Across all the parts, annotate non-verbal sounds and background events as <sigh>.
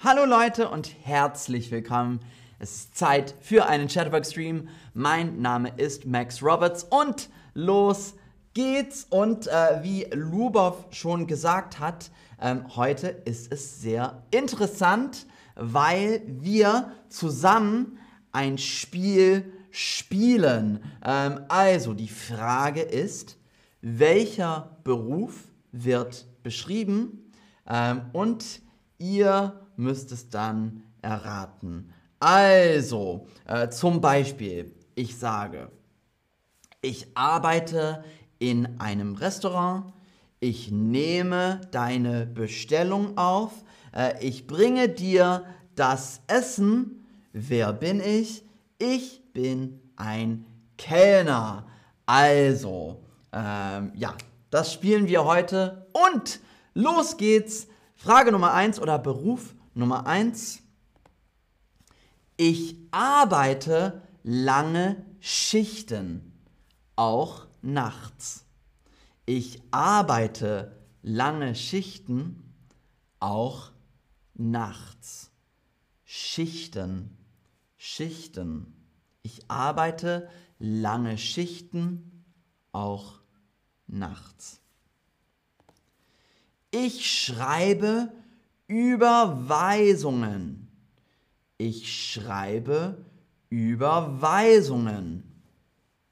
Hallo Leute und herzlich willkommen. Es ist Zeit für einen Chatterbox-Stream. Mein Name ist Max Roberts und los geht's. Und äh, wie Lubov schon gesagt hat, ähm, heute ist es sehr interessant, weil wir zusammen ein Spiel spielen. Ähm, also die Frage ist, welcher Beruf wird beschrieben? Ähm, und ihr müsst es dann erraten. Also, äh, zum Beispiel, ich sage, ich arbeite in einem Restaurant, ich nehme deine Bestellung auf, äh, ich bringe dir das Essen. Wer bin ich? Ich bin ein Kellner. Also, ähm, ja, das spielen wir heute und los geht's. Frage Nummer 1 oder Beruf Nummer eins, ich arbeite lange Schichten, auch nachts. Ich arbeite lange Schichten, auch nachts. Schichten, Schichten. Ich arbeite lange Schichten, auch nachts. Ich schreibe Überweisungen. Ich schreibe Überweisungen.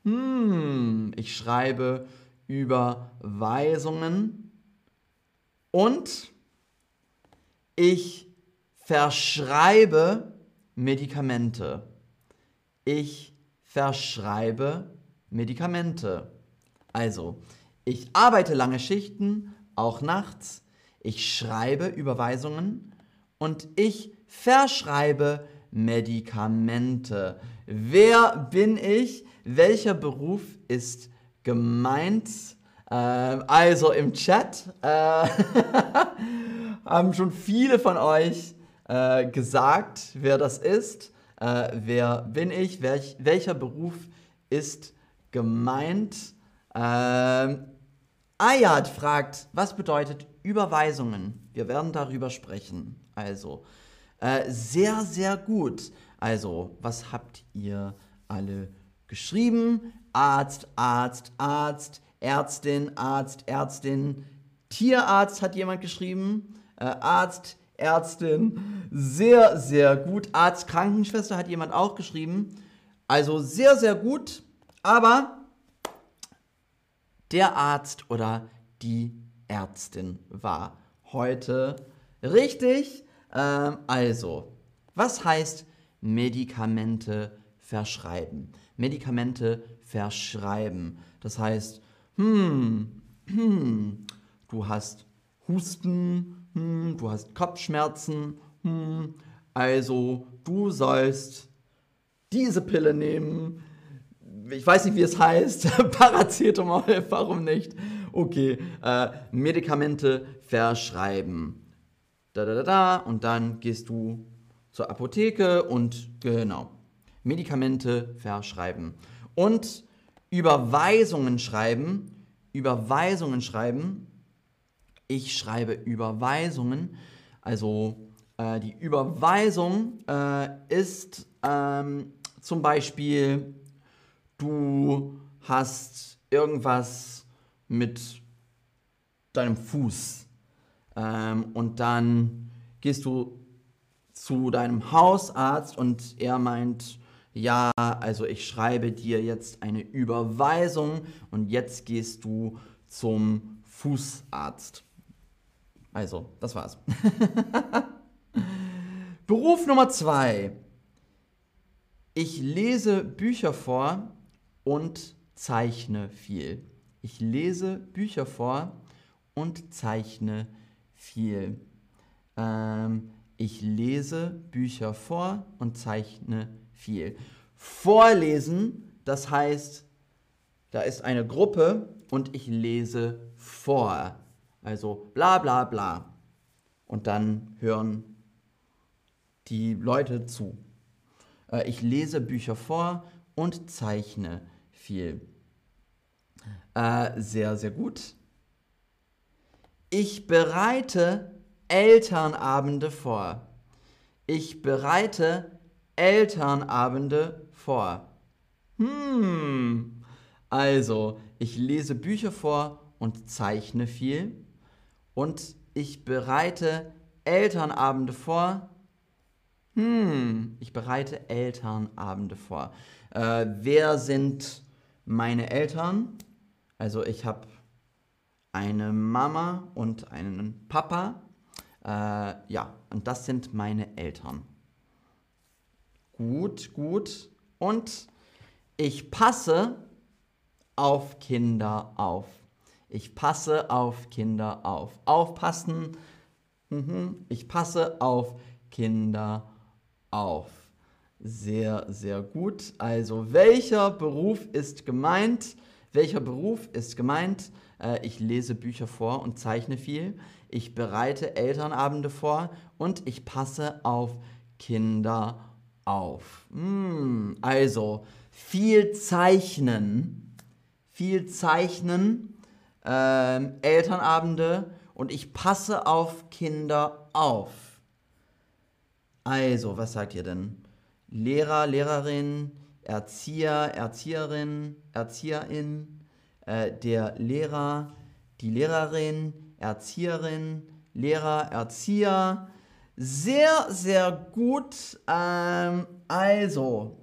Hm, ich schreibe Überweisungen. Und ich verschreibe Medikamente. Ich verschreibe Medikamente. Also, ich arbeite lange Schichten, auch nachts ich schreibe Überweisungen und ich verschreibe Medikamente. Wer bin ich? Welcher Beruf ist gemeint? Äh, also im Chat äh, <laughs> haben schon viele von euch äh, gesagt, wer das ist. Äh, wer bin ich? Welch, welcher Beruf ist gemeint? Ähm, Ayad fragt, was bedeutet Überweisungen. Wir werden darüber sprechen. Also, äh, sehr, sehr gut. Also, was habt ihr alle geschrieben? Arzt, Arzt, Arzt, Ärztin, Arzt, Ärztin, Tierarzt hat jemand geschrieben. Äh, Arzt, Ärztin, sehr, sehr gut. Arzt, Krankenschwester hat jemand auch geschrieben. Also sehr, sehr gut. Aber der Arzt oder die Ärztin war. Heute richtig. Ähm, also, was heißt Medikamente verschreiben? Medikamente verschreiben. Das heißt, hm, hm, du hast Husten, hm, du hast Kopfschmerzen, hm, also du sollst diese Pille nehmen. Ich weiß nicht, wie es heißt. <laughs> Paracetamol, warum nicht? Okay, äh, Medikamente verschreiben. Da, da, da, da. Und dann gehst du zur Apotheke und genau, Medikamente verschreiben. Und Überweisungen schreiben. Überweisungen schreiben. Ich schreibe Überweisungen. Also äh, die Überweisung äh, ist ähm, zum Beispiel, du hast irgendwas mit deinem Fuß. Ähm, und dann gehst du zu deinem Hausarzt und er meint, ja, also ich schreibe dir jetzt eine Überweisung und jetzt gehst du zum Fußarzt. Also, das war's. <laughs> Beruf Nummer zwei. Ich lese Bücher vor und zeichne viel. Ich lese Bücher vor und zeichne viel. Ähm, ich lese Bücher vor und zeichne viel. Vorlesen, das heißt, da ist eine Gruppe und ich lese vor. Also bla bla bla. Und dann hören die Leute zu. Äh, ich lese Bücher vor und zeichne viel. Äh, sehr, sehr gut. Ich bereite Elternabende vor. Ich bereite Elternabende vor. Hm. Also, ich lese Bücher vor und zeichne viel. Und ich bereite Elternabende vor. Hm, ich bereite Elternabende vor. Äh, wer sind meine Eltern? Also ich habe eine Mama und einen Papa. Äh, ja, und das sind meine Eltern. Gut, gut. Und ich passe auf Kinder auf. Ich passe auf Kinder auf. Aufpassen. Mhm. Ich passe auf Kinder auf. Sehr, sehr gut. Also, welcher Beruf ist gemeint? Welcher Beruf ist gemeint? Äh, ich lese Bücher vor und zeichne viel. Ich bereite Elternabende vor und ich passe auf Kinder auf. Hm, also, viel zeichnen, viel zeichnen, äh, Elternabende und ich passe auf Kinder auf. Also, was sagt ihr denn? Lehrer, Lehrerin, Erzieher, Erzieherin, Erzieherin, äh, der Lehrer, die Lehrerin, Erzieherin, Lehrer, Erzieher. Sehr, sehr gut. Ähm, also,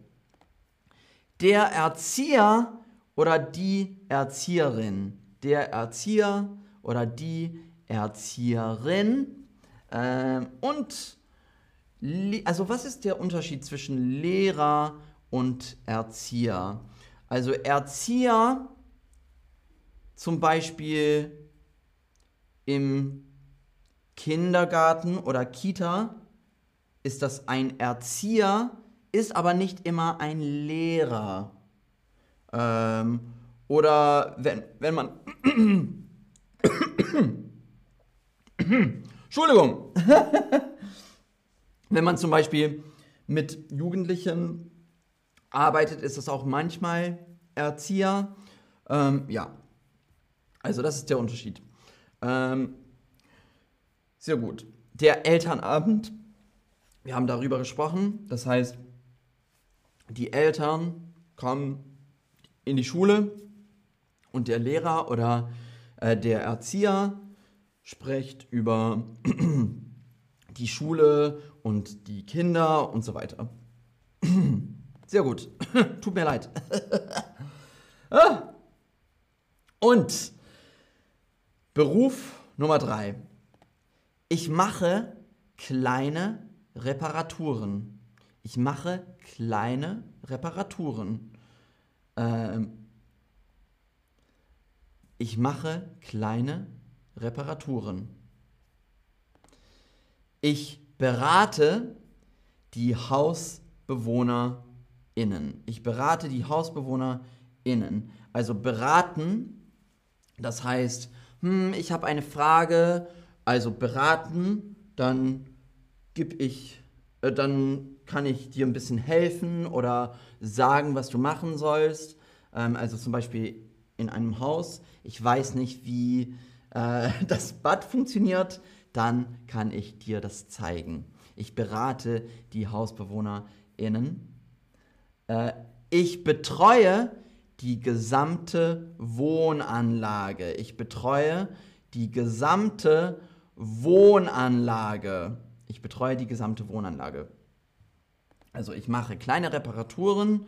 der Erzieher oder die Erzieherin. Der Erzieher oder die Erzieherin. Ähm, und, also was ist der Unterschied zwischen Lehrer und Erzieher? Also Erzieher zum Beispiel im Kindergarten oder Kita ist das ein Erzieher, ist aber nicht immer ein Lehrer. Ähm, oder wenn, wenn man... <coughs> Entschuldigung. <laughs> wenn man zum Beispiel mit Jugendlichen arbeitet, ist das auch manchmal Erzieher. Ähm, ja, also das ist der Unterschied. Ähm, sehr gut. Der Elternabend, wir haben darüber gesprochen. Das heißt, die Eltern kommen in die Schule und der Lehrer oder äh, der Erzieher spricht über <clears throat> die Schule und die Kinder und so weiter. <clears throat> Sehr gut. <coughs> Tut mir leid. <laughs> Ah. und Beruf Nummer drei. Ich mache kleine Reparaturen. Ich mache kleine Reparaturen. Ähm, ich mache kleine Reparaturen. Ich berate die HausbewohnerInnen. Ich berate die HausbewohnerInnen. Also beraten, das heißt, hm, ich habe eine Frage, also beraten, dann gebe ich, äh, dann kann ich dir ein bisschen helfen oder sagen, was du machen sollst. Ähm, also zum Beispiel in einem Haus, ich weiß nicht, wie äh, <laughs> das Bad funktioniert, dann kann ich dir das zeigen. Ich berate die HausbewohnerInnen. Äh, ich betreue die gesamte Wohnanlage. Ich betreue die gesamte Wohnanlage. Ich betreue die gesamte Wohnanlage. Also ich mache kleine Reparaturen,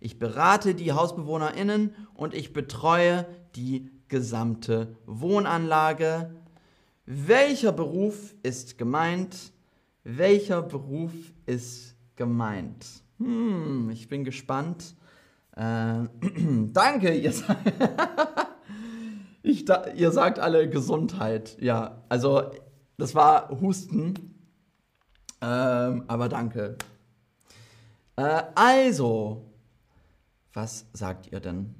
ich berate die HausbewohnerInnen und ich betreue die gesamte Wohnanlage. Welcher Beruf ist gemeint? Welcher Beruf ist gemeint? Hm, ich bin gespannt. Äh, <clears throat> danke, ihr, <laughs> ich, ihr sagt alle Gesundheit. Ja, also das war Husten. Ähm, aber danke. Äh, also, was sagt ihr denn?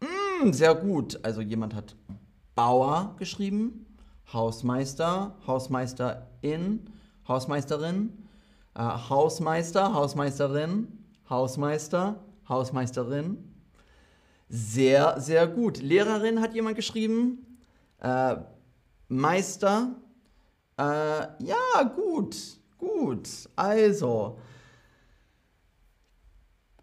Mm, sehr gut. Also jemand hat Bauer geschrieben, Hausmeister, Hausmeisterin, Hausmeisterin, äh, Hausmeister, Hausmeisterin, Hausmeister, Hausmeisterin. Sehr, sehr gut. Lehrerin hat jemand geschrieben. Äh, Meister. Äh, ja, gut. Gut, also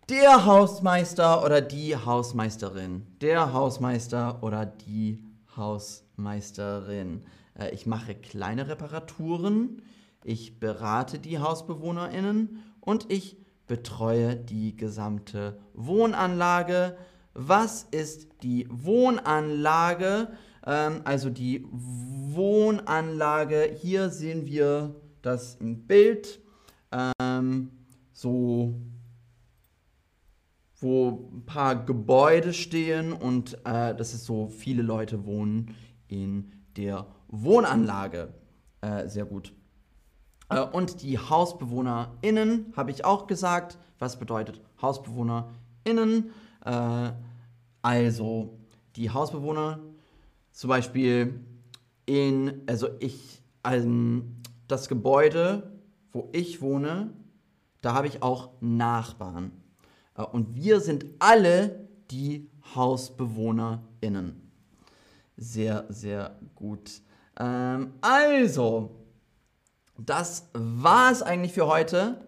der Hausmeister oder die Hausmeisterin. Der Hausmeister oder die Hausmeisterin. Äh, ich mache kleine Reparaturen, ich berate die HausbewohnerInnen und ich betreue die gesamte Wohnanlage. Was ist die Wohnanlage? Ähm, also die Wohnanlage, hier sehen wir das im Bild. Ähm, so wo ein paar Gebäude stehen und äh, das ist so, viele Leute wohnen in der Wohnanlage. Äh, sehr gut. Äh, und die HausbewohnerInnen habe ich auch gesagt. Was bedeutet HausbewohnerInnen? Äh, also die Hausbewohner, zum Beispiel in, also ich, ähm, das Gebäude, wo ich wohne, da habe ich auch Nachbarn. Äh, und wir sind alle die HausbewohnerInnen. Sehr, sehr gut. Ähm, also, das war es eigentlich für heute.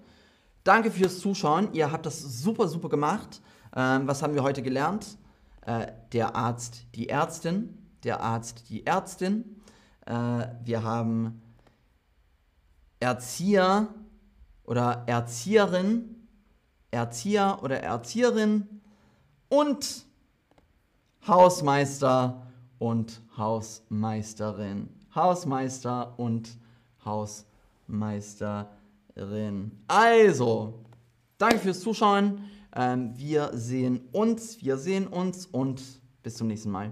Danke fürs Zuschauen. Ihr habt das super, super gemacht. Ähm, was haben wir heute gelernt? Äh, der Arzt, die Ärztin. Der Arzt, die Ärztin. Äh, wir haben Erzieher oder Erzieherin Erzieher oder Erzieherin und Hausmeister und Hausmeisterin. Hausmeister und Hausmeisterin. Also, danke fürs Zuschauen. Ähm, wir sehen uns, wir sehen uns und bis zum nächsten Mal.